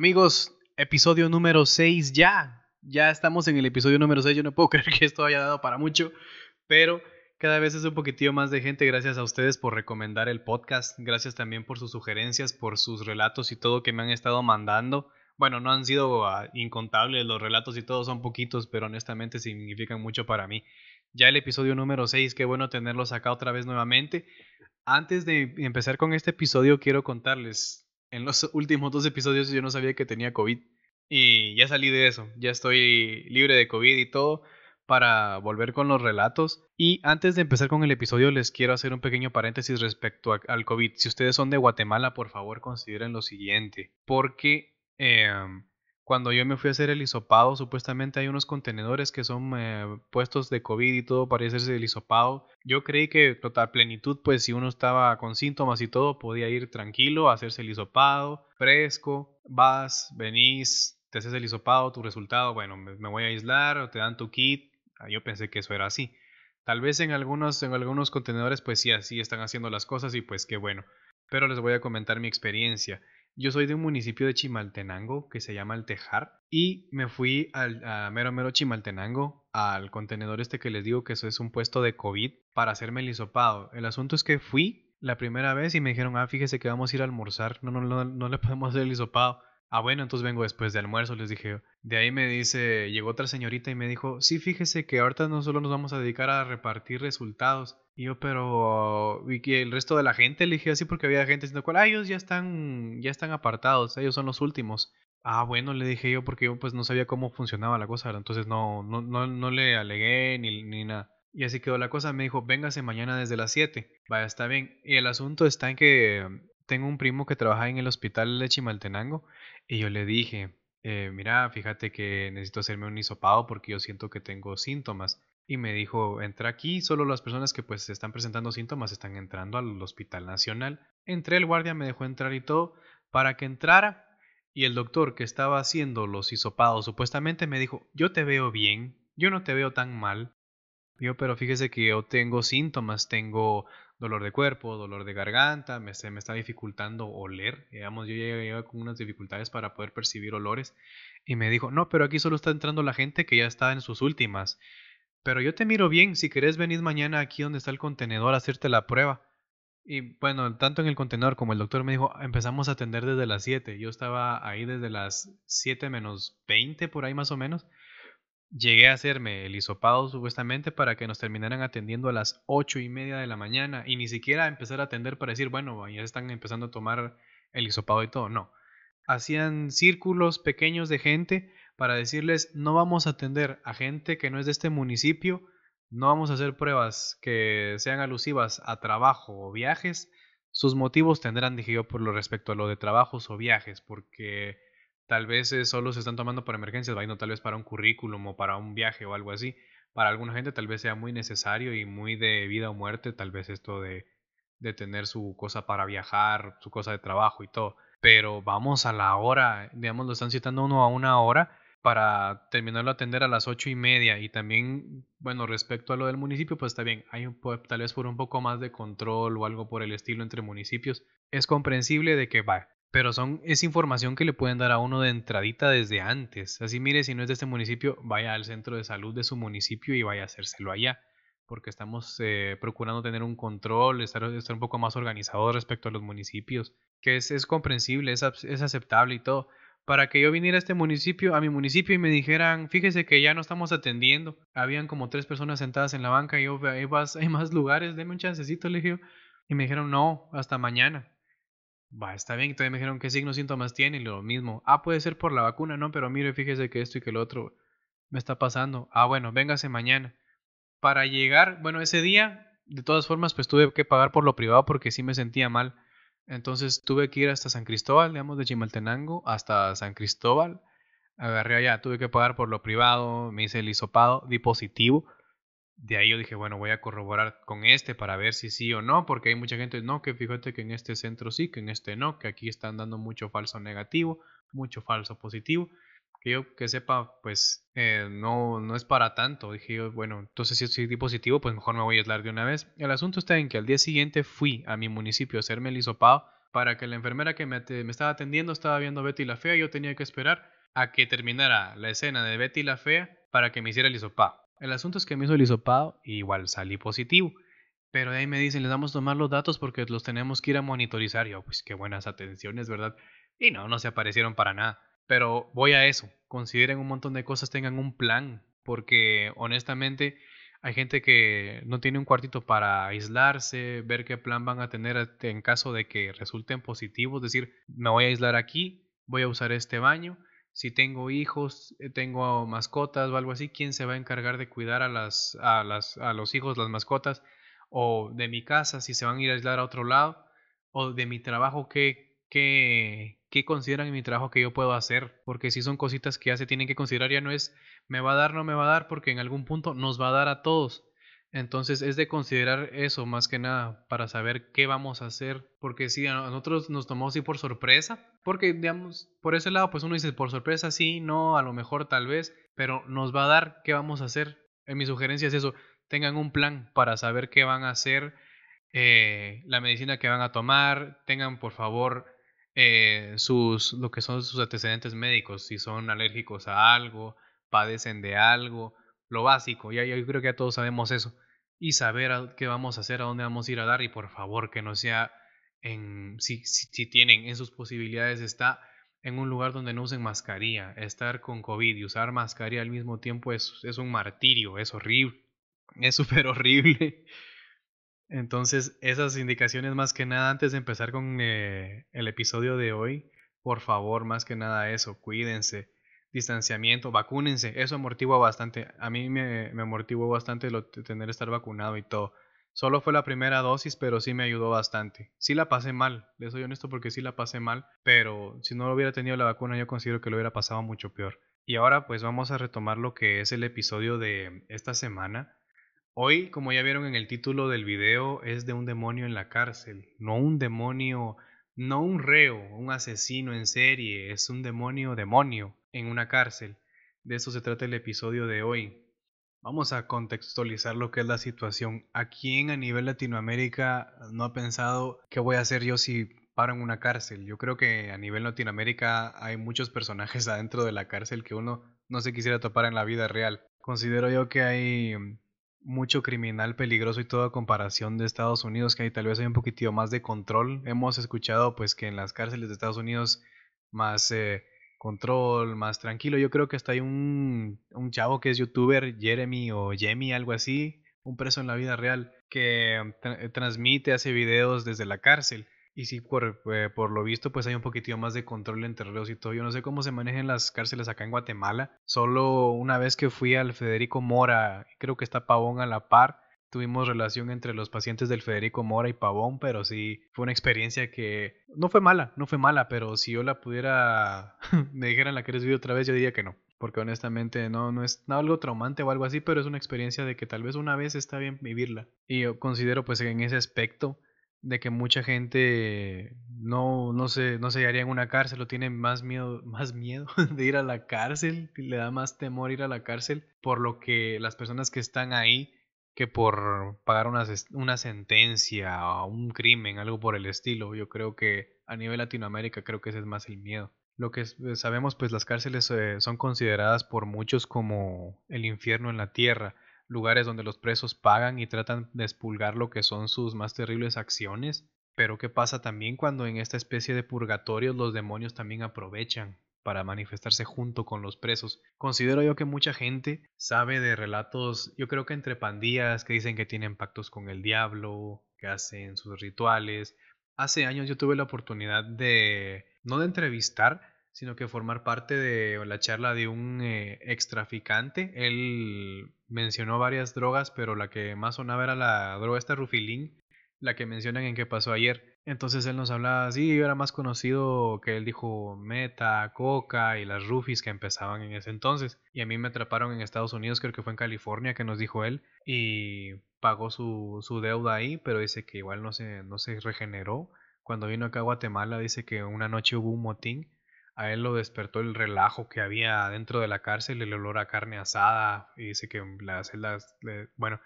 Amigos, episodio número 6 ya. Ya estamos en el episodio número 6. Yo no puedo creer que esto haya dado para mucho, pero cada vez es un poquitillo más de gente. Gracias a ustedes por recomendar el podcast. Gracias también por sus sugerencias, por sus relatos y todo que me han estado mandando. Bueno, no han sido ah, incontables los relatos y todos son poquitos, pero honestamente significan mucho para mí. Ya el episodio número 6, qué bueno tenerlos acá otra vez nuevamente. Antes de empezar con este episodio, quiero contarles en los últimos dos episodios yo no sabía que tenía COVID. Y ya salí de eso. Ya estoy libre de COVID y todo para volver con los relatos. Y antes de empezar con el episodio les quiero hacer un pequeño paréntesis respecto al COVID. Si ustedes son de Guatemala, por favor consideren lo siguiente. Porque em, cuando yo me fui a hacer el hisopado, supuestamente hay unos contenedores que son eh, puestos de COVID y todo para hacerse el hisopado. Yo creí que total plenitud, pues si uno estaba con síntomas y todo, podía ir tranquilo a hacerse el hisopado, fresco, vas, venís, te haces el hisopado, tu resultado, bueno, me, voy a aislar o te dan tu kit. Ah, yo pensé que eso era así. Tal vez en algunos, en algunos contenedores, pues sí, así están haciendo las cosas y pues qué bueno. Pero les voy a comentar mi experiencia. Yo soy de un municipio de Chimaltenango que se llama El Tejar y me fui al, a mero mero Chimaltenango al contenedor este que les digo que eso es un puesto de COVID para hacerme el hisopado. El asunto es que fui la primera vez y me dijeron, ah, fíjese que vamos a ir a almorzar, no, no, no, no le podemos hacer el hisopado. Ah, bueno, entonces vengo después de almuerzo, les dije. De ahí me dice, llegó otra señorita y me dijo, sí, fíjese que ahorita no solo nos vamos a dedicar a repartir resultados. Y yo, pero, y que el resto de la gente, le dije así porque había gente diciendo, ah, ellos ya están, ya están apartados, ellos son los últimos. Ah, bueno, le dije yo porque yo pues no sabía cómo funcionaba la cosa, entonces no, no, no, no le alegué ni, ni nada. Y así quedó la cosa, me dijo, véngase mañana desde las 7. Vaya, está bien. Y el asunto está en que tengo un primo que trabaja en el hospital de Chimaltenango y yo le dije, eh, mira, fíjate que necesito hacerme un hisopado porque yo siento que tengo síntomas. Y me dijo, entra aquí, solo las personas que pues están presentando síntomas están entrando al Hospital Nacional. Entré, el guardia me dejó entrar y todo para que entrara. Y el doctor que estaba haciendo los hisopados supuestamente me dijo, yo te veo bien, yo no te veo tan mal. Yo, pero fíjese que yo tengo síntomas, tengo dolor de cuerpo, dolor de garganta, me, se me está dificultando oler, digamos, yo ya llevo con unas dificultades para poder percibir olores y me dijo, no, pero aquí solo está entrando la gente que ya está en sus últimas, pero yo te miro bien, si querés venir mañana aquí donde está el contenedor a hacerte la prueba. Y bueno, tanto en el contenedor como el doctor me dijo, empezamos a atender desde las 7, yo estaba ahí desde las 7 menos 20 por ahí más o menos Llegué a hacerme el hisopado supuestamente para que nos terminaran atendiendo a las ocho y media de la mañana y ni siquiera empezar a atender para decir, bueno, ya están empezando a tomar el hisopado y todo. No. Hacían círculos pequeños de gente para decirles, no vamos a atender a gente que no es de este municipio, no vamos a hacer pruebas que sean alusivas a trabajo o viajes. Sus motivos tendrán, dije yo, por lo respecto a lo de trabajos o viajes, porque Tal vez eh, solo se están tomando por emergencias, no tal vez para un currículum o para un viaje o algo así. Para alguna gente tal vez sea muy necesario y muy de vida o muerte, tal vez esto de, de tener su cosa para viajar, su cosa de trabajo y todo. Pero vamos a la hora, digamos, lo están citando uno a una hora para terminarlo a atender a las ocho y media. Y también, bueno, respecto a lo del municipio, pues está bien, hay un, tal vez por un poco más de control o algo por el estilo entre municipios. Es comprensible de que va, pero son, es información que le pueden dar a uno de entradita desde antes. Así mire, si no es de este municipio, vaya al centro de salud de su municipio y vaya a hacérselo allá. Porque estamos eh, procurando tener un control, estar, estar, un poco más organizado respecto a los municipios. Que es, es comprensible, es, es aceptable y todo. Para que yo viniera a este municipio, a mi municipio, y me dijeran, fíjese que ya no estamos atendiendo. Habían como tres personas sentadas en la banca y yo, hay más, hay más lugares, deme un chancecito, le dije. Y me dijeron, no, hasta mañana. Va, está bien. Todavía me dijeron qué signos síntomas tiene y lo mismo. Ah, puede ser por la vacuna, no, pero mire, fíjese que esto y que lo otro me está pasando. Ah, bueno, véngase mañana. Para llegar, bueno, ese día, de todas formas, pues tuve que pagar por lo privado porque sí me sentía mal. Entonces tuve que ir hasta San Cristóbal, digamos, de Chimaltenango hasta San Cristóbal. Agarré allá, tuve que pagar por lo privado, me hice el hisopado, di positivo de ahí yo dije, bueno, voy a corroborar con este para ver si sí o no, porque hay mucha gente, no, que fíjate que en este centro sí, que en este no, que aquí están dando mucho falso negativo, mucho falso positivo. Que yo que sepa, pues eh, no, no es para tanto. Dije yo, bueno, entonces si estoy positivo, pues mejor me voy a aislar de una vez. El asunto está en que al día siguiente fui a mi municipio a hacerme el hisopado para que la enfermera que me, me estaba atendiendo estaba viendo Betty la Fea, yo tenía que esperar a que terminara la escena de Betty la Fea para que me hiciera el hisopado. El asunto es que me hizo el hisopado y igual salí positivo. Pero de ahí me dicen, les damos tomar los datos porque los tenemos que ir a monitorizar. Yo, pues qué buenas atenciones, ¿verdad? Y no, no se aparecieron para nada. Pero voy a eso. Consideren un montón de cosas, tengan un plan. Porque honestamente hay gente que no tiene un cuartito para aislarse, ver qué plan van a tener en caso de que resulten positivos. Es decir, me voy a aislar aquí, voy a usar este baño. Si tengo hijos, eh, tengo mascotas o algo así, ¿quién se va a encargar de cuidar a, las, a, las, a los hijos, las mascotas? o de mi casa, si se van a ir a aislar a otro lado, o de mi trabajo, ¿qué, qué, qué consideran en mi trabajo que yo puedo hacer? Porque si son cositas que ya se tienen que considerar, ya no es me va a dar, no me va a dar, porque en algún punto nos va a dar a todos. Entonces es de considerar eso más que nada para saber qué vamos a hacer, porque si a nosotros nos tomamos así por sorpresa, porque digamos, por ese lado pues uno dice por sorpresa sí, no, a lo mejor tal vez, pero nos va a dar qué vamos a hacer. En mi sugerencia es eso, tengan un plan para saber qué van a hacer, eh, la medicina que van a tomar, tengan por favor eh, sus, lo que son sus antecedentes médicos, si son alérgicos a algo, padecen de algo, lo básico, ya yo creo que ya todos sabemos eso, y saber qué vamos a hacer, a dónde vamos a ir a dar, y por favor que no sea en, si, si, tienen en sus posibilidades, está en un lugar donde no usen mascarilla, estar con COVID y usar mascarilla al mismo tiempo es, es un martirio, es horrible es súper horrible. Entonces, esas indicaciones más que nada, antes de empezar con eh, el episodio de hoy, por favor, más que nada eso, cuídense, distanciamiento, vacúnense, eso amortigua bastante. A mí me, me amortiguó bastante lo de tener estar vacunado y todo. Solo fue la primera dosis, pero sí me ayudó bastante. Sí la pasé mal, le soy honesto porque sí la pasé mal, pero si no hubiera tenido la vacuna yo considero que lo hubiera pasado mucho peor. Y ahora pues vamos a retomar lo que es el episodio de esta semana Hoy, como ya vieron en el título del video, es de un demonio en la cárcel, no un demonio, no un reo, un asesino en serie, es un demonio demonio en una cárcel. De eso se trata el episodio de hoy. Vamos a contextualizar lo que es la situación. ¿A quién a nivel Latinoamérica no ha pensado qué voy a hacer yo si paro en una cárcel? Yo creo que a nivel Latinoamérica hay muchos personajes adentro de la cárcel que uno no se quisiera topar en la vida real. Considero yo que hay mucho criminal peligroso y toda comparación de Estados Unidos, que ahí tal vez hay un poquitito más de control. Hemos escuchado pues que en las cárceles de Estados Unidos más eh, control, más tranquilo. Yo creo que hasta hay un, un chavo que es youtuber, Jeremy o Jemmy, algo así, un preso en la vida real, que transmite, hace videos desde la cárcel. Y sí, por, eh, por, lo visto, pues hay un poquitito más de control entre reos y todo. Yo no sé cómo se manejan las cárceles acá en Guatemala. Solo una vez que fui al Federico Mora, creo que está Pavón a la par, tuvimos relación entre los pacientes del Federico Mora y Pavón, pero sí fue una experiencia que no fue mala, no fue mala, pero si yo la pudiera, me dijeran la quieres vivir otra vez, yo diría que no. Porque honestamente no, no es algo traumante o algo así, pero es una experiencia de que tal vez una vez está bien vivirla. Y yo considero pues en ese aspecto de que mucha gente no, no, se, no se haría en una cárcel o tiene más miedo, más miedo de ir a la cárcel, le da más temor ir a la cárcel por lo que las personas que están ahí que por pagar una, una sentencia o un crimen, algo por el estilo. Yo creo que a nivel Latinoamérica creo que ese es más el miedo. Lo que sabemos, pues las cárceles eh, son consideradas por muchos como el infierno en la tierra lugares donde los presos pagan y tratan de expulgar lo que son sus más terribles acciones. Pero ¿qué pasa también cuando en esta especie de purgatorios los demonios también aprovechan para manifestarse junto con los presos? Considero yo que mucha gente sabe de relatos, yo creo que entre pandillas que dicen que tienen pactos con el diablo, que hacen sus rituales. Hace años yo tuve la oportunidad de, no de entrevistar, sino que formar parte de la charla de un eh, ex traficante. Él mencionó varias drogas, pero la que más sonaba era la droga esta Rufilín, la que mencionan en qué pasó ayer. Entonces él nos hablaba así, yo era más conocido que él dijo Meta, Coca y las Rufis que empezaban en ese entonces. Y a mí me atraparon en Estados Unidos, creo que fue en California que nos dijo él, y pagó su, su deuda ahí, pero dice que igual no se, no se regeneró. Cuando vino acá a Guatemala dice que una noche hubo un motín a él lo despertó el relajo que había dentro de la cárcel, el olor a carne asada, y dice que las celdas, bueno,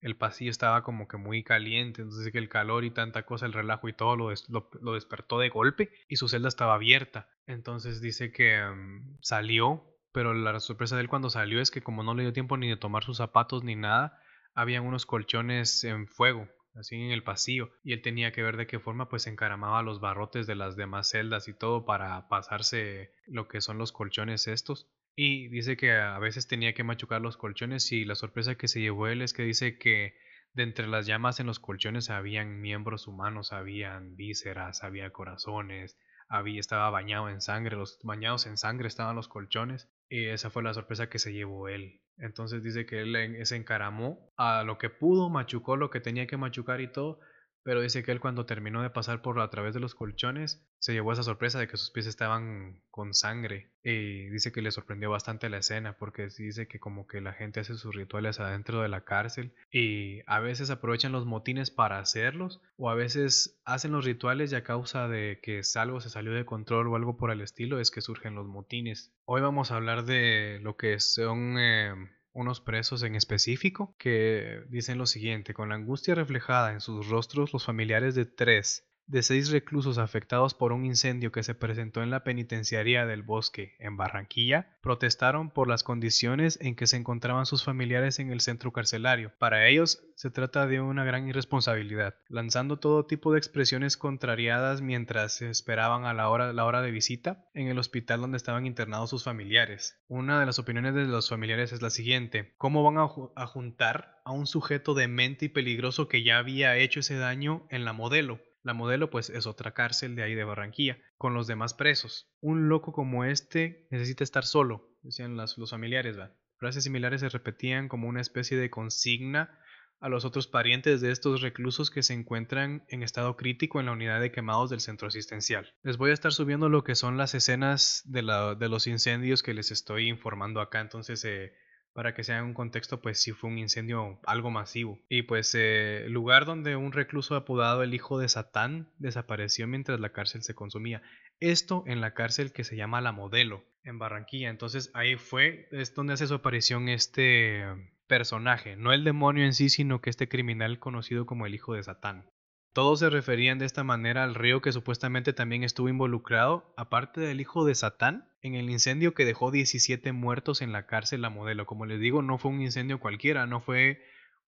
el pasillo estaba como que muy caliente, entonces que el calor y tanta cosa, el relajo y todo lo, lo, despertó de golpe y su celda estaba abierta. Entonces dice que mm, salió, pero la sorpresa de él cuando salió es que como no le dio tiempo ni de tomar sus zapatos ni nada, habían unos colchones en fuego, así en el pasillo, y él tenía que ver de qué forma pues encaramaba los barrotes de las demás celdas y todo para pasarse lo que son los colchones estos. Y dice que a veces tenía que machucar los colchones y la sorpresa que se llevó él es que dice que de entre las llamas en los colchones habían miembros humanos, habían vísceras, había corazones, había, estaba bañado en sangre, los bañados en sangre estaban los colchones y esa fue la sorpresa que se llevó él. Entonces dice que él se encaramó a lo que pudo, machucó lo que tenía que machucar y todo, pero dice que él cuando terminó de pasar por a través de los colchones se llevó esa sorpresa de que sus pies estaban con sangre y dice que le sorprendió bastante la escena porque dice que como que la gente hace sus rituales adentro de la cárcel y a veces aprovechan los motines para hacerlos o a veces hacen los rituales y a causa de que algo se salió de control o algo por el estilo es que surgen los motines. Hoy vamos a hablar de lo que son... Eh, unos presos en específico que dicen lo siguiente, con la angustia reflejada en sus rostros, los familiares de tres de seis reclusos afectados por un incendio que se presentó en la penitenciaría del Bosque, en Barranquilla, protestaron por las condiciones en que se encontraban sus familiares en el centro carcelario. Para ellos se trata de una gran irresponsabilidad, lanzando todo tipo de expresiones contrariadas mientras esperaban a la hora, la hora de visita en el hospital donde estaban internados sus familiares. Una de las opiniones de los familiares es la siguiente, ¿cómo van a, a juntar a un sujeto demente y peligroso que ya había hecho ese daño en la modelo? La modelo pues es otra cárcel de ahí de Barranquilla, con los demás presos. Un loco como este necesita estar solo, decían los familiares. Frases similares se repetían como una especie de consigna a los otros parientes de estos reclusos que se encuentran en estado crítico en la unidad de quemados del centro asistencial. Les voy a estar subiendo lo que son las escenas de, de los incendios que les estoy informando acá, entonces eh, para que sea un contexto, pues sí fue un incendio algo masivo. Y pues eh, lugar donde un recluso apodado el hijo de Satán desapareció mientras la cárcel se consumía. Esto en la cárcel que se llama La Modelo, en Barranquilla. Entonces ahí fue, es donde hace su aparición este personaje, no el demonio en sí, sino que este criminal conocido como el hijo de Satán. Todos se referían de esta manera al río que supuestamente también estuvo involucrado, aparte del hijo de Satán, en el incendio que dejó 17 muertos en la cárcel La Modelo. Como les digo, no fue un incendio cualquiera, no fue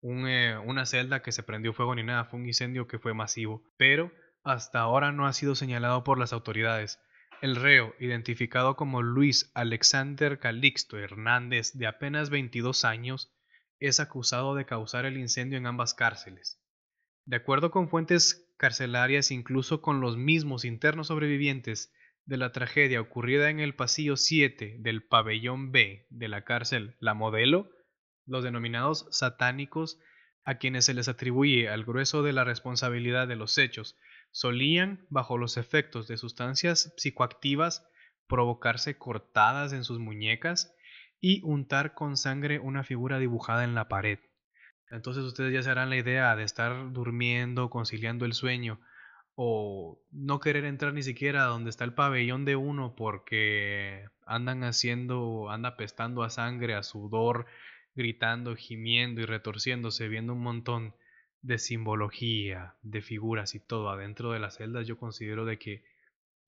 eh, una celda que se prendió fuego ni nada, fue un incendio que fue masivo. Pero hasta ahora no ha sido señalado por las autoridades. El reo, identificado como Luis Alexander Calixto Hernández, de apenas 22 años, es acusado de causar el incendio en ambas cárceles. De acuerdo con fuentes carcelarias, incluso con los mismos internos sobrevivientes de la tragedia ocurrida en el pasillo 7 del pabellón B de la cárcel La Modelo, los denominados satánicos, a quienes se les atribuye al grueso de la responsabilidad de los hechos, solían, bajo los efectos de sustancias psicoactivas, provocarse cortadas en sus muñecas y untar con sangre una figura dibujada en la pared. Entonces ustedes ya se harán la idea de estar durmiendo, conciliando el sueño, o no querer entrar ni siquiera donde está el pabellón de uno porque andan haciendo, anda pestando a sangre, a sudor, gritando, gimiendo y retorciéndose, viendo un montón de simbología, de figuras y todo adentro de las celdas, yo considero de que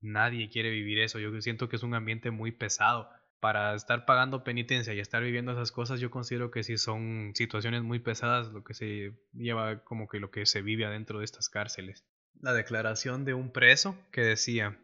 nadie quiere vivir eso. Yo siento que es un ambiente muy pesado para estar pagando penitencia y estar viviendo esas cosas, yo considero que sí son situaciones muy pesadas lo que se lleva como que lo que se vive adentro de estas cárceles. La declaración de un preso que decía,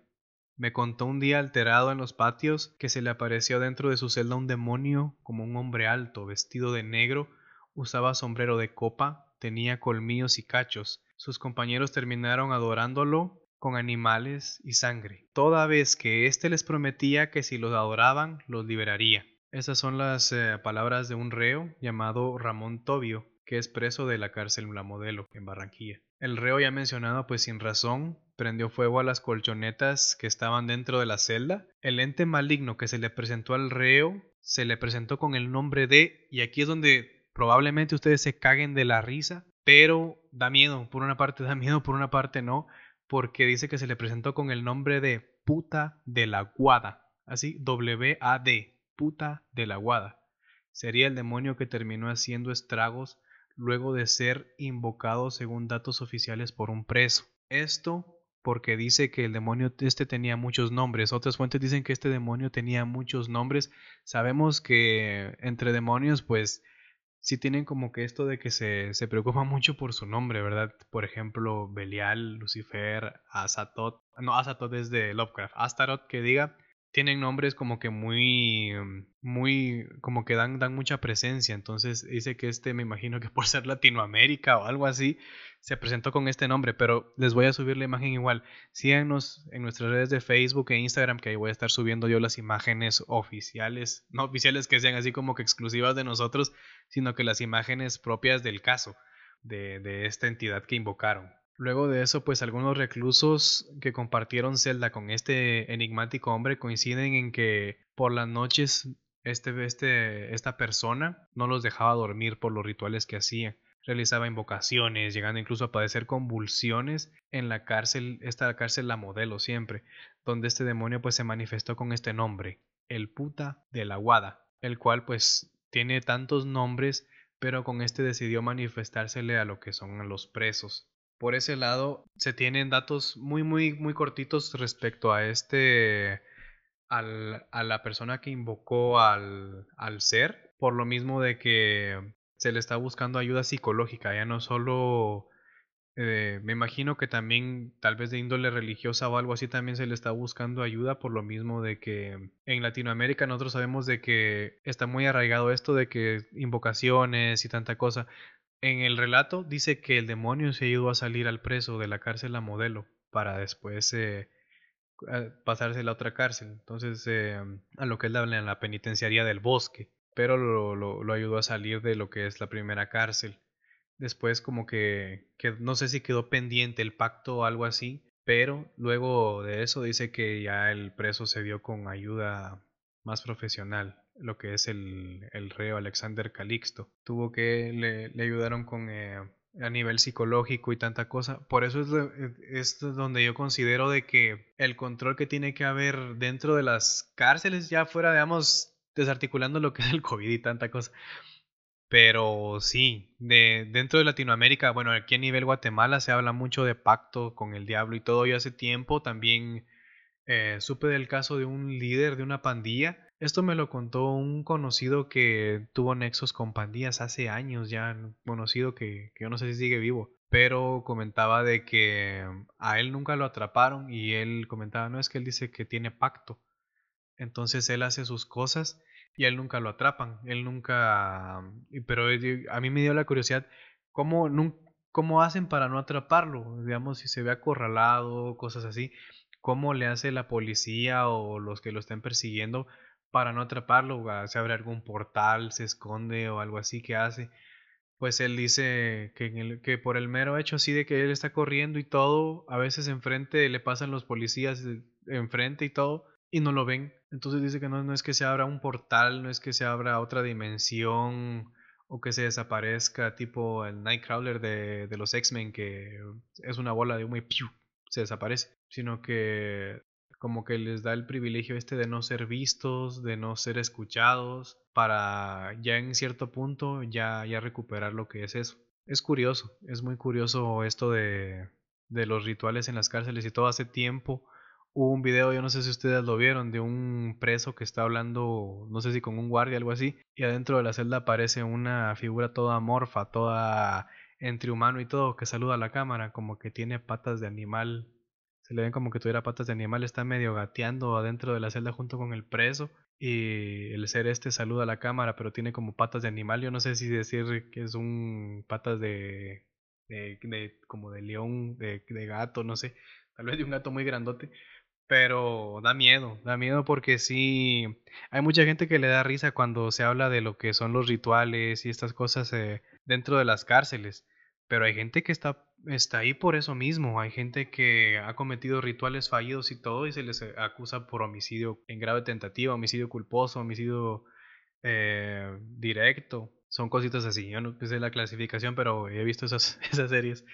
me contó un día alterado en los patios que se le apareció dentro de su celda un demonio como un hombre alto, vestido de negro, usaba sombrero de copa, tenía colmillos y cachos. Sus compañeros terminaron adorándolo con animales y sangre, toda vez que éste les prometía que si los adoraban los liberaría. Esas son las eh, palabras de un reo llamado Ramón Tobio, que es preso de la cárcel La Modelo, en Barranquilla. El reo ya mencionado, pues sin razón, prendió fuego a las colchonetas que estaban dentro de la celda. El ente maligno que se le presentó al reo se le presentó con el nombre de, y aquí es donde probablemente ustedes se caguen de la risa, pero da miedo, por una parte da miedo, por una parte no, porque dice que se le presentó con el nombre de puta de la guada, así W-A-D, puta de la guada. Sería el demonio que terminó haciendo estragos luego de ser invocado según datos oficiales por un preso. Esto porque dice que el demonio este tenía muchos nombres. Otras fuentes dicen que este demonio tenía muchos nombres. Sabemos que entre demonios, pues, sí tienen como que esto de que se, se preocupa mucho por su nombre, ¿verdad? Por ejemplo, Belial, Lucifer, Azatoth. No, Azatoth es de Lovecraft. Astaroth, que diga tienen nombres como que muy, muy, como que dan, dan mucha presencia. Entonces dice que este, me imagino que por ser Latinoamérica o algo así, se presentó con este nombre, pero les voy a subir la imagen igual. Síganos en nuestras redes de Facebook e Instagram, que ahí voy a estar subiendo yo las imágenes oficiales, no oficiales que sean así como que exclusivas de nosotros, sino que las imágenes propias del caso, de, de esta entidad que invocaron. Luego de eso, pues algunos reclusos que compartieron celda con este enigmático hombre coinciden en que por las noches este, este, esta persona no los dejaba dormir por los rituales que hacía. Realizaba invocaciones, llegando incluso a padecer convulsiones en la cárcel, esta cárcel la modelo siempre, donde este demonio pues se manifestó con este nombre, el puta de la guada, el cual pues tiene tantos nombres, pero con este decidió manifestársele a lo que son los presos. Por ese lado se tienen datos muy, muy, muy cortitos respecto a este, al, a la persona que invocó al, al ser, por lo mismo de que se le está buscando ayuda psicológica, ya no solo, eh, me imagino que también tal vez de índole religiosa o algo así también se le está buscando ayuda por lo mismo de que en Latinoamérica nosotros sabemos de que está muy arraigado esto de que invocaciones y tanta cosa, en el relato dice que el demonio se ayudó a salir al preso de la cárcel a modelo para después eh, pasarse a la otra cárcel. Entonces, eh, a lo que habla en la penitenciaría del bosque. Pero lo, lo, ayudó a salir de lo que es la primera cárcel. Después como que, que no sé si quedó pendiente el pacto o algo así. Pero luego de eso dice que ya el preso se vio con ayuda más profesional lo que es el, el reo Alexander Calixto. Tuvo que, le, le ayudaron con eh, a nivel psicológico y tanta cosa. Por eso es, es, donde yo considero de que el control que tiene que haber dentro de las cárceles, ya fuera, digamos, desarticulando lo que es el COVID y tanta cosa. Pero sí, de, dentro de Latinoamérica, bueno, aquí a nivel Guatemala se habla mucho de pacto con el diablo y todo. Y hace tiempo también eh, supe del caso de un líder de una pandilla esto me lo contó un conocido que tuvo nexos con pandillas hace años ya, conocido que, que yo no sé si sigue vivo, pero comentaba de que a él nunca lo atraparon y él comentaba, no es que él dice que tiene pacto, entonces él hace sus cosas y él nunca lo atrapan, él nunca, pero a mí me dio la curiosidad, ¿cómo, cómo hacen para no atraparlo? Digamos, si se ve acorralado, cosas así, ¿cómo le hace la policía o los que lo estén persiguiendo? para no atraparlo, se abre algún portal, se esconde o algo así que hace. Pues él dice que, que por el mero hecho así de que él está corriendo y todo, a veces enfrente le pasan los policías enfrente y todo y no lo ven. Entonces dice que no, no es que se abra un portal, no es que se abra otra dimensión o que se desaparezca tipo el Nightcrawler de, de los X-Men que es una bola de humo y se desaparece, sino que como que les da el privilegio este de no ser vistos, de no ser escuchados, para ya en cierto punto ya, ya recuperar lo que es eso. Es curioso, es muy curioso esto de, de los rituales en las cárceles y todo hace tiempo. Hubo un video, yo no sé si ustedes lo vieron, de un preso que está hablando, no sé si con un guardia o algo así, y adentro de la celda aparece una figura toda amorfa, toda entre humano y todo, que saluda a la cámara, como que tiene patas de animal se le ven como que tuviera patas de animal, está medio gateando adentro de la celda junto con el preso y el ser este saluda a la cámara, pero tiene como patas de animal, yo no sé si decir que es un patas de, de, como de león, de, de gato, no sé, tal vez de un gato muy grandote, pero da miedo, da miedo porque sí, hay mucha gente que le da risa cuando se habla de lo que son los rituales y estas cosas eh, dentro de las cárceles. Pero hay gente que está, está ahí por eso mismo. Hay gente que ha cometido rituales fallidos y todo y se les acusa por homicidio en grave tentativa, homicidio culposo, homicidio eh, directo. Son cositas así. Yo no sé la clasificación, pero he visto esas, esas series.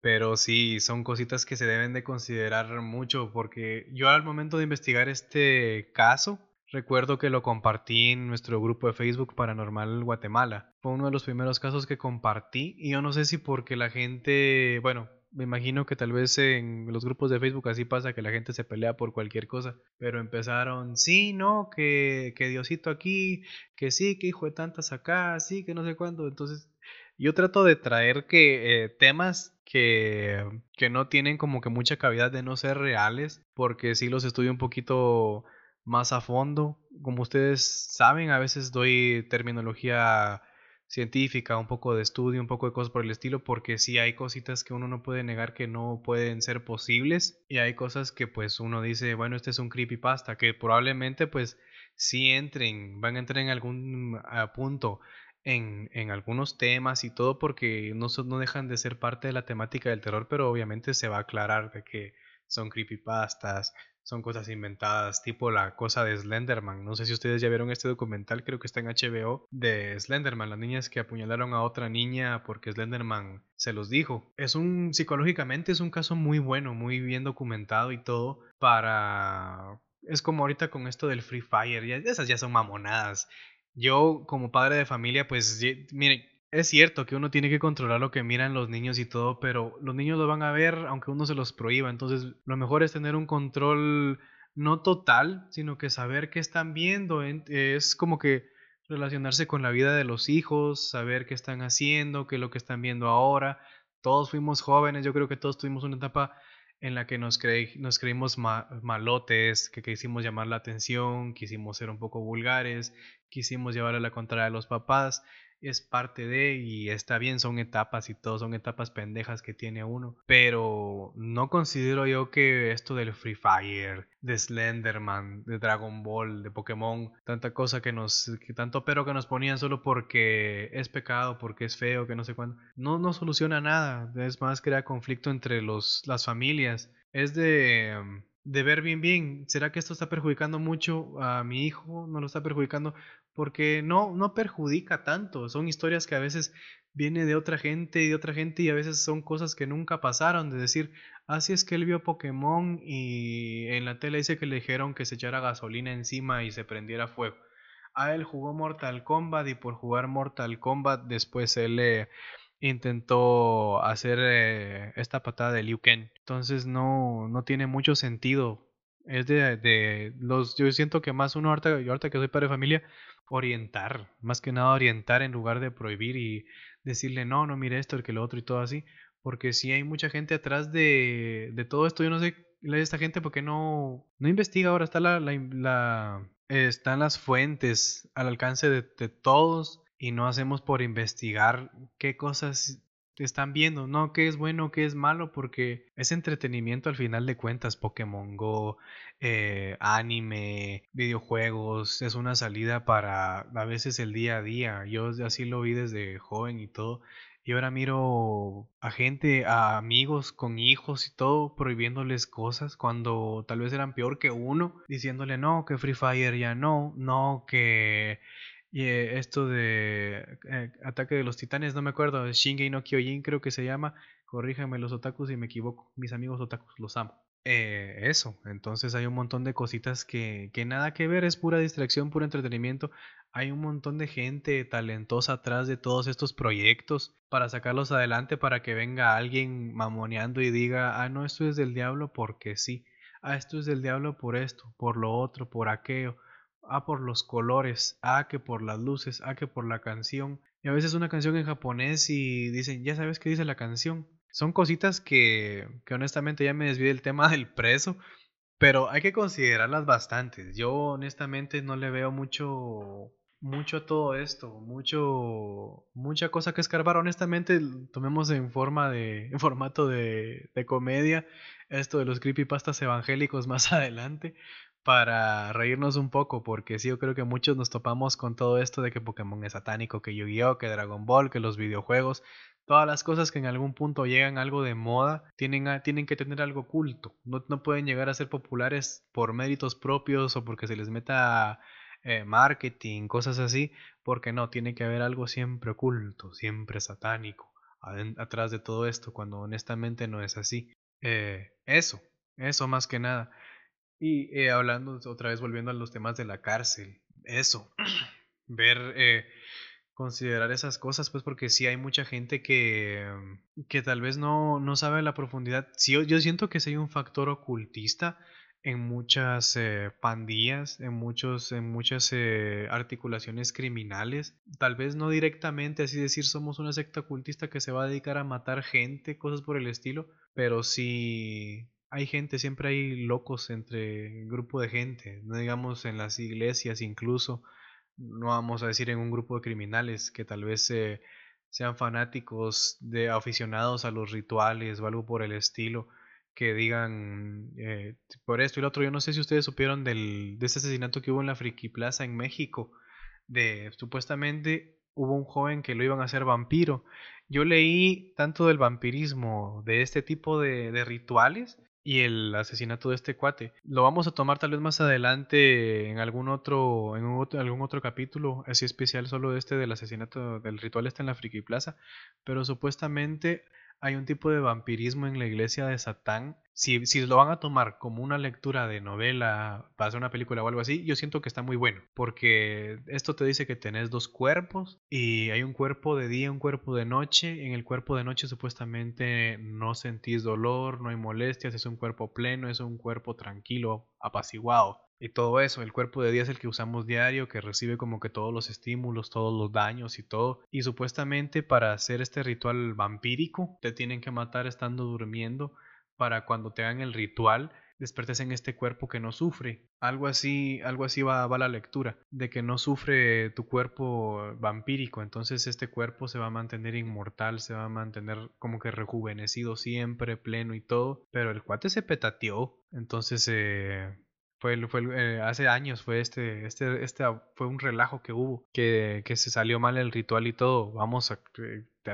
Pero sí, son cositas que se deben de considerar mucho porque yo al momento de investigar este caso, Recuerdo que lo compartí en nuestro grupo de Facebook Paranormal Guatemala. Fue uno de los primeros casos que compartí y yo no sé si porque la gente, bueno, me imagino que tal vez en los grupos de Facebook así pasa que la gente se pelea por cualquier cosa, pero empezaron, sí, no, que, que Diosito aquí, que sí, que hijo de tantas acá, sí, que no sé cuándo. Entonces, yo trato de traer que eh, temas que, que no tienen como que mucha cavidad de no ser reales, porque sí los estudio un poquito más a fondo. Como ustedes saben, a veces doy terminología científica, un poco de estudio, un poco de cosas por el estilo, porque sí hay cositas que uno no puede negar que no pueden ser posibles y hay cosas que pues uno dice, bueno, este es un creepypasta, que probablemente pues sí entren, van a entrar en algún ah, punto en, algunos temas y todo porque no, no dejan de ser parte de la temática del terror, pero obviamente se va a aclarar de que son creepypastas, son cosas inventadas, tipo la cosa de Slenderman. No sé si ustedes ya vieron este documental, creo que está en HBO, de Slenderman, las niñas que apuñalaron a otra niña porque Slenderman se los dijo. Es un, psicológicamente es un caso muy bueno, muy bien documentado y todo para... Es como ahorita con esto del Free Fire, ya, esas ya son mamonadas. Yo como padre de familia, pues miren, es cierto que uno tiene que controlar lo que miran los niños y todo, pero los niños lo van a ver aunque uno se los prohíba. Entonces, lo mejor es tener un control no total, sino que saber qué están viendo. Es como que relacionarse con la vida de los hijos, saber qué están haciendo, qué es lo que están viendo ahora. Todos fuimos jóvenes, yo creo que todos tuvimos una etapa en la que nos, nos creímos malotes, que quisimos llamar la atención, quisimos ser un poco vulgares, quisimos llevar a la contraria a los papás es parte de y está bien, son etapas y todo, son etapas pendejas que tiene uno. Pero no considero yo que esto del Free Fire, de Slenderman, de Dragon Ball, de Pokémon, tanta cosa que nos, que tanto pero que nos ponían solo porque es pecado, porque es feo, que no sé cuándo, no, no soluciona nada. Es más, crea conflicto entre los, las familias. Es de de ver bien bien, ¿será que esto está perjudicando mucho a mi hijo? ¿No lo está perjudicando? Porque no, no perjudica tanto, son historias que a veces viene de otra gente y de otra gente y a veces son cosas que nunca pasaron, de decir, así es que él vio Pokémon y en la tele dice que le dijeron que se echara gasolina encima y se prendiera fuego. A él jugó Mortal Kombat y por jugar Mortal Kombat después él le intentó hacer eh, esta patada de Liu Kang. Entonces no, no tiene mucho sentido. Es de, de, los, yo siento que más uno ahorita, yo ahorita que soy padre de familia, orientar, más que nada orientar en lugar de prohibir y decirle no, no mire esto, el que lo otro y todo así. Porque si hay mucha gente atrás de, de todo esto, yo no sé esta gente porque no, no investiga ahora, está la, la, están las fuentes al alcance de, de todos y no hacemos por investigar qué cosas están viendo, no qué es bueno, qué es malo, porque es entretenimiento al final de cuentas, Pokémon Go, eh, anime, videojuegos, es una salida para a veces el día a día. Yo así lo vi desde joven y todo. Y ahora miro a gente, a amigos con hijos y todo, prohibiéndoles cosas cuando tal vez eran peor que uno, diciéndole no, que Free Fire ya no, no, que y eh, esto de eh, Ataque de los Titanes, no me acuerdo, Shingei no Kyojin creo que se llama. Corríjame los otakus si me equivoco. Mis amigos otakus los amo. Eh, eso, entonces hay un montón de cositas que, que nada que ver, es pura distracción, puro entretenimiento. Hay un montón de gente talentosa atrás de todos estos proyectos para sacarlos adelante para que venga alguien mamoneando y diga, ah, no, esto es del diablo porque sí, ah, esto es del diablo por esto, por lo otro, por aquello a por los colores, a que por las luces, a que por la canción. Y a veces una canción en japonés y dicen, ya sabes qué dice la canción. Son cositas que, que honestamente ya me desvié del tema del preso, pero hay que considerarlas bastantes. Yo honestamente no le veo mucho mucho a todo esto, mucho mucha cosa que escarbar. Honestamente, tomemos en forma de en formato de, de comedia esto de los creepypastas evangélicos más adelante, para reírnos un poco, porque sí, yo creo que muchos nos topamos con todo esto de que Pokémon es satánico, que Yu-Gi-Oh, que Dragon Ball, que los videojuegos, todas las cosas que en algún punto llegan a algo de moda, tienen, tienen que tener algo oculto, no, no, pueden llegar a ser populares por méritos propios o porque se les meta eh, marketing, cosas así, porque no, tiene que haber algo siempre oculto, siempre satánico, atrás de todo esto, cuando honestamente no es así. Eh, eso, eso más que nada. Y eh, hablando otra vez, volviendo a los temas de la cárcel, eso, ver, eh, considerar esas cosas, pues porque sí hay mucha gente que, que tal vez no, no sabe la profundidad. Sí, yo, yo siento que sí hay un factor ocultista en muchas eh, pandillas, en, muchos, en muchas eh, articulaciones criminales. Tal vez no directamente, así decir, somos una secta ocultista que se va a dedicar a matar gente, cosas por el estilo, pero sí hay gente, siempre hay locos entre grupo de gente, no digamos en las iglesias incluso, no vamos a decir en un grupo de criminales que tal vez eh, sean fanáticos de aficionados a los rituales o algo por el estilo que digan eh, por esto y lo otro. Yo no sé si ustedes supieron del, de ese asesinato que hubo en la Friki Plaza en México. De supuestamente hubo un joven que lo iban a hacer vampiro. Yo leí tanto del vampirismo, de este tipo de rituales y el asesinato de este cuate. Lo vamos a tomar tal vez más adelante en algún otro, en algún otro capítulo, así especial solo este del asesinato del ritual está en la Friki Plaza, pero supuestamente hay un tipo de vampirismo en la iglesia de Satán. Si, si lo van a tomar como una lectura de novela, para hacer una película o algo así, yo siento que está muy bueno. Porque esto te dice que tenés dos cuerpos y hay un cuerpo de día, un cuerpo de noche. En el cuerpo de noche supuestamente no sentís dolor, no hay molestias, es un cuerpo pleno, es un cuerpo tranquilo, apaciguado y todo eso. El cuerpo de día es el que usamos diario, que recibe como que todos los estímulos, todos los daños y todo. Y supuestamente para hacer este ritual vampírico te tienen que matar estando durmiendo para cuando te hagan el ritual despertes en este cuerpo que no sufre. Algo así, algo así va, la lectura, de que no sufre tu cuerpo vampírico, entonces este cuerpo se va a mantener inmortal, se va a mantener como que rejuvenecido siempre, pleno y todo, pero el cuate se petateó, entonces eh, fue, fue eh, hace años fue este, este, este fue un relajo que hubo, que, que se salió mal el ritual y todo. Vamos a,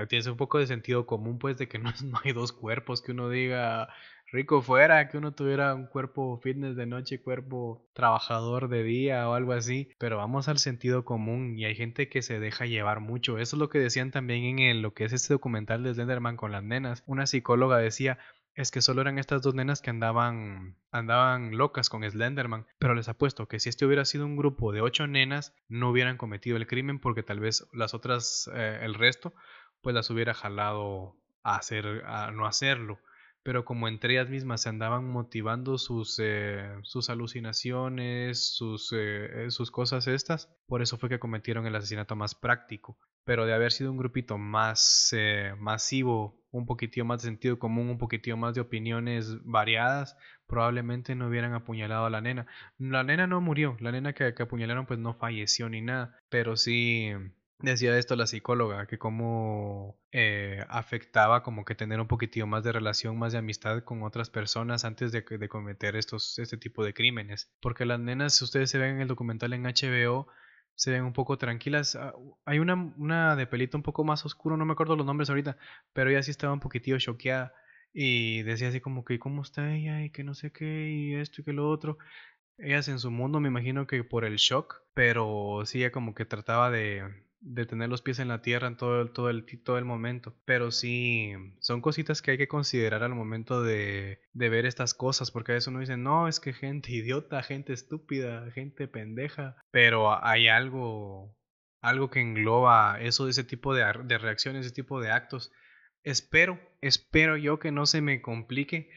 tienes un poco de sentido común, pues, de que no, no hay dos cuerpos, que uno diga rico fuera, que uno tuviera un cuerpo fitness de noche, cuerpo trabajador de día o algo así, pero vamos al sentido común y hay gente que se deja llevar mucho. Eso es lo que decían también en lo que es este documental de Slenderman con las nenas. Una psicóloga decía, es que solo eran estas dos nenas que andaban, andaban locas con Slenderman. Pero les apuesto que si este hubiera sido un grupo de ocho nenas, no hubieran cometido el crimen porque tal vez las otras, eh, el resto, pues las hubiera jalado a, hacer, a no hacerlo. Pero como entre ellas mismas se andaban motivando sus, eh, sus alucinaciones, sus, eh, sus cosas estas, por eso fue que cometieron el asesinato más práctico. Pero de haber sido un grupito más masivo un poquitío más de sentido común, un poquitío más de opiniones variadas, probablemente no hubieran apuñalado a la nena. La nena no murió, la nena que, apuñalaron pues no falleció ni nada, pero sí decía esto la psicóloga, que cómo eh, afectaba como que tener un poquitío más de relación, más de amistad con otras personas antes de, de cometer estos, este tipo de crímenes. Porque las nenas, si ustedes se ven en el documental en HBO, se ven un poco tranquilas. Ah, hay una, una de pelito un poco más oscuro, no me acuerdo los nombres ahorita, pero ella sí estaba un poquitillo choqueada y decía así como que cómo está ella y que no sé qué y esto y que lo otro. Ellas en su mundo me imagino que por el shock, pero sí ella como que trataba de, de tener los pies en la tierra en todo todo el, todo el momento. Pero sí, son cositas que hay que considerar al momento de, de ver estas cosas, porque a veces uno dice, no, es que gente idiota, gente estúpida, gente pendeja, pero hay algo, algo que engloba eso, ese tipo de, de reacciones, ese tipo de actos. Espero, espero yo que no se me complique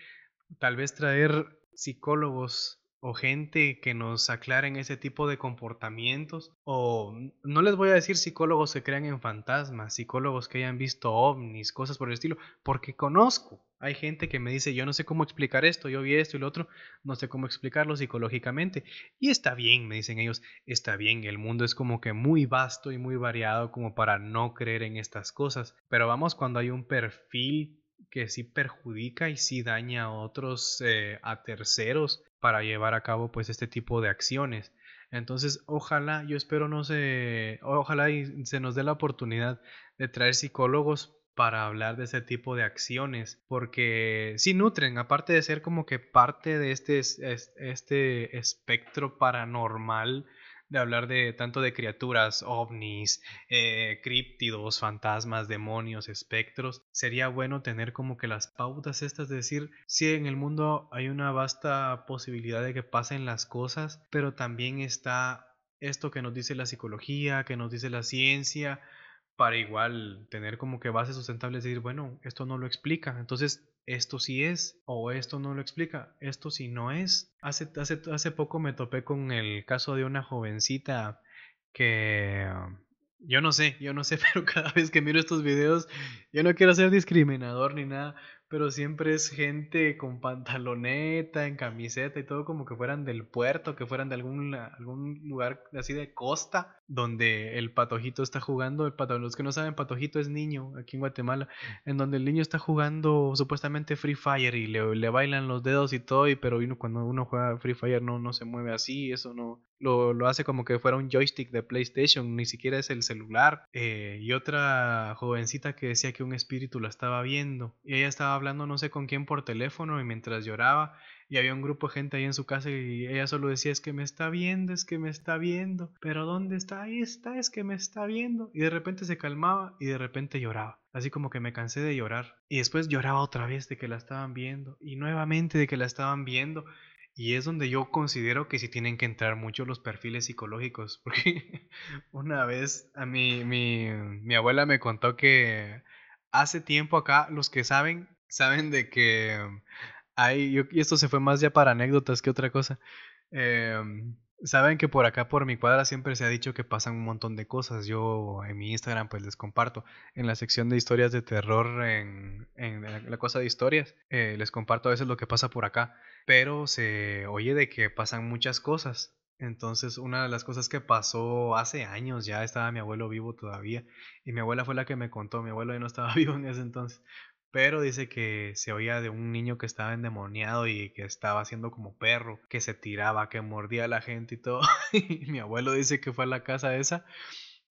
tal vez traer psicólogos o gente que nos aclaren ese tipo de comportamientos o no les voy a decir psicólogos que crean en fantasmas, psicólogos que hayan visto ovnis, cosas por el estilo, porque conozco. Hay gente que me dice, yo no sé cómo explicar esto, yo vi esto y lo otro, no sé cómo explicarlo psicológicamente. Y está bien, me dicen ellos, está bien, el mundo es como que muy vasto y muy variado como para no creer en estas cosas. Pero vamos cuando hay un perfil que sí perjudica y sí daña a otros, eh, a terceros, para llevar a cabo pues este tipo de acciones. Entonces, ojalá, yo espero no se, ojalá y se nos dé la oportunidad de traer psicólogos para hablar de ese tipo de acciones, porque sí nutren, aparte de ser como que parte de este, este espectro paranormal de hablar de tanto de criaturas, ovnis, eh, críptidos, fantasmas, demonios, espectros, sería bueno tener como que las pautas estas de decir, si en el mundo hay una vasta posibilidad de que pasen las cosas, pero también está esto que nos dice la psicología, que nos dice la ciencia, para igual tener como que bases sustentables de decir, bueno, esto no lo explica, entonces esto sí es o esto no lo explica, esto sí no es. Hace, hace, hace poco me topé con el caso de una jovencita que yo no sé, yo no sé, pero cada vez que miro estos videos, yo no quiero ser discriminador ni nada, pero siempre es gente con pantaloneta, en camiseta y todo como que fueran del puerto, que fueran de algún, algún lugar así de costa, donde el patojito está jugando, el pato, los que no saben, patojito es niño aquí en Guatemala, en donde el niño está jugando supuestamente Free Fire y le, le bailan los dedos y todo, y pero cuando uno juega Free Fire no, no se mueve así, eso no, lo, lo, hace como que fuera un joystick de PlayStation, ni siquiera es el celular. Eh, y otra jovencita que decía que un espíritu la estaba viendo. Y ella estaba hablando no sé con quién por teléfono y mientras lloraba y había un grupo de gente ahí en su casa y ella solo decía es que me está viendo, es que me está viendo, pero ¿dónde está? Ahí está, es que me está viendo. Y de repente se calmaba y de repente lloraba. Así como que me cansé de llorar. Y después lloraba otra vez de que la estaban viendo y nuevamente de que la estaban viendo. Y es donde yo considero que sí tienen que entrar mucho los perfiles psicológicos, porque una vez a mí, mi, mi abuela me contó que hace tiempo acá, los que saben, saben de que hay, y esto se fue más ya para anécdotas que otra cosa, em, saben que por acá, por mi cuadra, siempre se ha dicho que pasan un montón de cosas. Yo en mi Instagram pues les comparto. En la sección de historias de terror, en, en la cosa de historias, eh, les comparto a veces lo que pasa por acá pero se oye de que pasan muchas cosas. Entonces, una de las cosas que pasó hace años, ya estaba mi abuelo vivo todavía, y mi abuela fue la que me contó, mi abuelo ya no estaba vivo en ese entonces, pero dice que se oía de un niño que estaba endemoniado y que estaba haciendo como perro, que se tiraba, que mordía a la gente y todo. y mi abuelo dice que fue a la casa esa,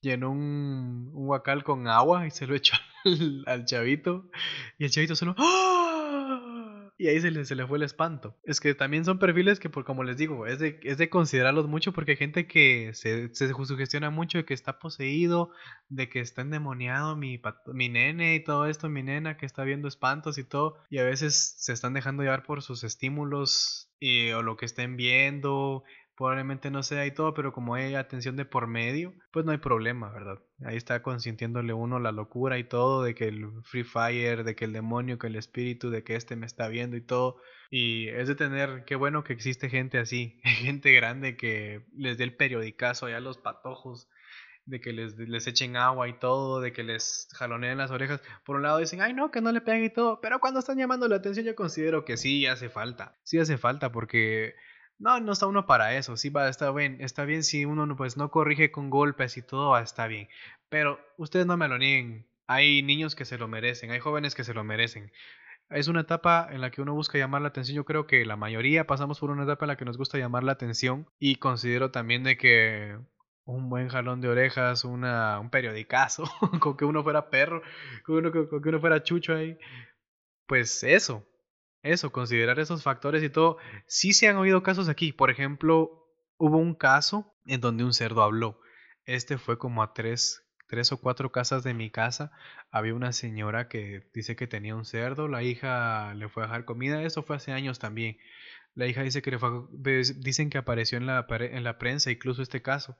llenó un, un guacal con agua y se lo echó al, al chavito, y el chavito solo... ¡Oh! Y ahí se le, se le fue el espanto. Es que también son perfiles que, por como les digo, es de, es de considerarlos mucho porque hay gente que se, se sugestiona mucho de que está poseído, de que está endemoniado mi, mi nene y todo esto, mi nena que está viendo espantos y todo, y a veces se están dejando llevar por sus estímulos o lo que estén viendo probablemente no sea y todo, pero como hay atención de por medio, pues no hay problema, ¿verdad? Ahí está consintiéndole uno la locura y todo, de que el Free Fire, de que el demonio, que el espíritu, de que este me está viendo y todo. Y es de tener, qué bueno que existe gente así, gente grande que les dé el periodicazo allá a los patojos de que les, les echen agua y todo, de que les jaloneen las orejas. Por un lado dicen, ay no, que no le peguen y todo, pero cuando están llamando la atención yo considero que sí hace falta, sí hace falta porque no, no está uno para eso. Sí, va, está bien. Está bien si uno pues no corrige con golpes y todo, está bien. Pero ustedes no me lo nieguen. Hay niños que se lo merecen, hay jóvenes que se lo merecen. Es una etapa en la que uno busca llamar la atención. Yo creo que la mayoría pasamos por una etapa en la que nos gusta llamar la atención. Y considero también de que un buen jalón de orejas, una, un periodicazo, con que uno fuera perro, con, con que uno fuera chucho ahí. Pues eso, eso, considerar esos factores y todo. Sí se han oído casos aquí. Por ejemplo, hubo un caso en donde un cerdo habló. Este fue como a tres, tres o cuatro casas de mi casa. Había una señora que dice que tenía un cerdo. La hija le fue a dejar comida. Eso fue hace años también. La hija dice que le fue, dicen que apareció en la, en la prensa incluso este caso.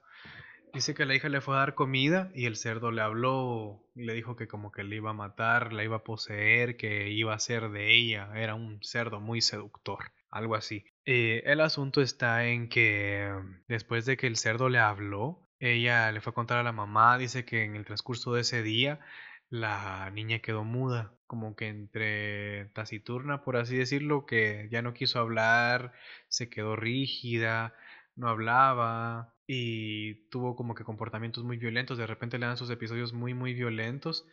Dice que la hija le fue a dar comida y el cerdo le habló y le dijo que como que le iba a matar, la iba a poseer, que iba a ser de ella. Era un cerdo muy seductor, algo así. Eh, el asunto está en que después de que el cerdo le habló, ella le fue a contar a la mamá, dice que en el transcurso de ese día la niña quedó muda, como que entre taciturna, por así decirlo, que ya no quiso hablar, se quedó rígida, no hablaba, y tuvo como que comportamientos muy violentos. De repente le dan sus episodios muy, muy violentos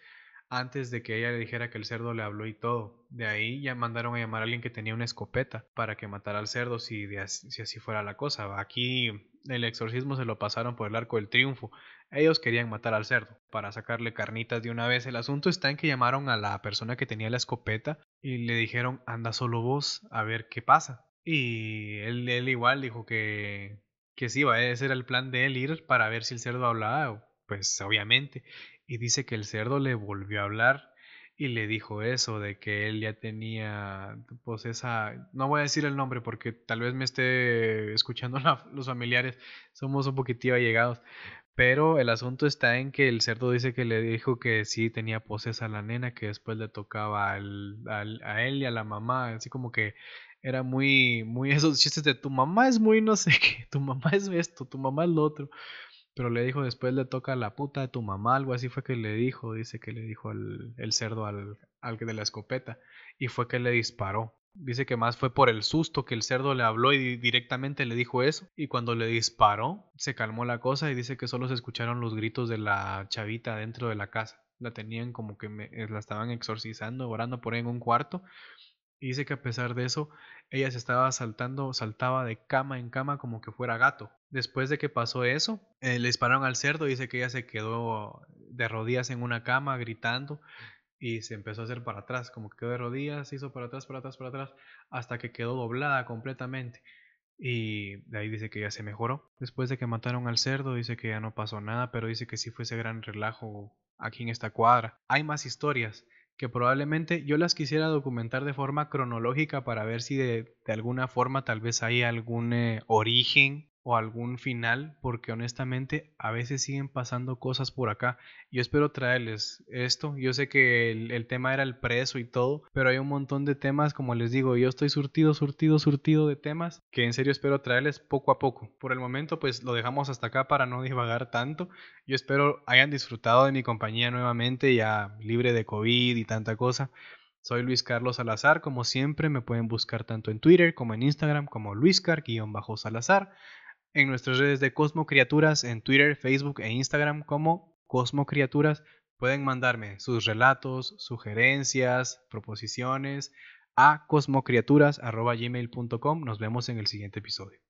antes de que ella le dijera que el cerdo le habló y todo. De ahí ya mandaron a llamar a alguien que tenía una escopeta para que matara al cerdo si, si así fuera la cosa. Aquí el exorcismo se lo pasaron por el arco del triunfo. Ellos querían matar al cerdo para sacarle carnitas de una vez. El asunto está en que llamaron a la persona que tenía la escopeta y le dijeron anda solo vos a ver qué pasa. Y él, él igual dijo que que sí, ese era el plan de él ir para ver si el cerdo hablaba, pues obviamente. Y dice que el cerdo le volvió a hablar y le dijo eso, de que él ya tenía, pues esa, no voy a decir el nombre porque tal vez me esté escuchando los familiares, somos un poquitito allegados, pero el asunto está en que el cerdo dice que le dijo que sí tenía poses a la nena, que después le tocaba al, a él y a la mamá, así como que era muy, muy esos chistes de tu mamá es muy no sé qué, tu mamá es esto, tu mamá es lo otro. Pero le dijo después le toca la puta de tu mamá, algo así fue que le dijo, dice que le dijo el, el cerdo al, al de la escopeta y fue que le disparó. Dice que más fue por el susto que el cerdo le habló y directamente le dijo eso. Y cuando le disparó, se calmó la cosa y dice que solo se escucharon los gritos de la chavita dentro de la casa. La tenían como que eh, la estaban exorcizando, orando por ahí en un cuarto. Y dice que a pesar de eso, ella se estaba saltando, saltaba de cama en cama como que fuera gato. Después de que pasó eso, eh, le dispararon al cerdo. Dice que ella se quedó de rodillas en una cama gritando y se empezó a hacer para atrás, como que quedó de rodillas, se hizo para atrás, para atrás, para atrás, hasta que quedó doblada completamente. Y de ahí dice que ya se mejoró. Después de que mataron al cerdo, dice que ya no pasó nada, pero dice que sí fue ese gran relajo aquí en esta cuadra. Hay más historias que probablemente yo las quisiera documentar de forma cronológica para ver si de, alguna forma tal vez hay algún eh, origen o algún final, porque honestamente a veces siguen pasando cosas por acá. Yo espero traerles esto. Yo sé que el, tema era el preso y todo, pero hay un montón de temas, como les digo, yo estoy surtido, surtido, surtido de temas que en serio espero traerles poco a poco. Por el momento, pues lo dejamos hasta acá para no divagar tanto. Yo espero hayan disfrutado de mi compañía nuevamente, ya libre de COVID y tanta cosa. Soy Luis Carlos Salazar, como siempre me pueden buscar tanto en Twitter como en Instagram como luiscar-salazar en nuestras redes de Cosmo Criaturas en Twitter, Facebook e Instagram como Cosmo Criaturas. Pueden mandarme sus relatos, sugerencias, proposiciones a cosmocriaturas.gmail.com. Nos vemos en el siguiente episodio.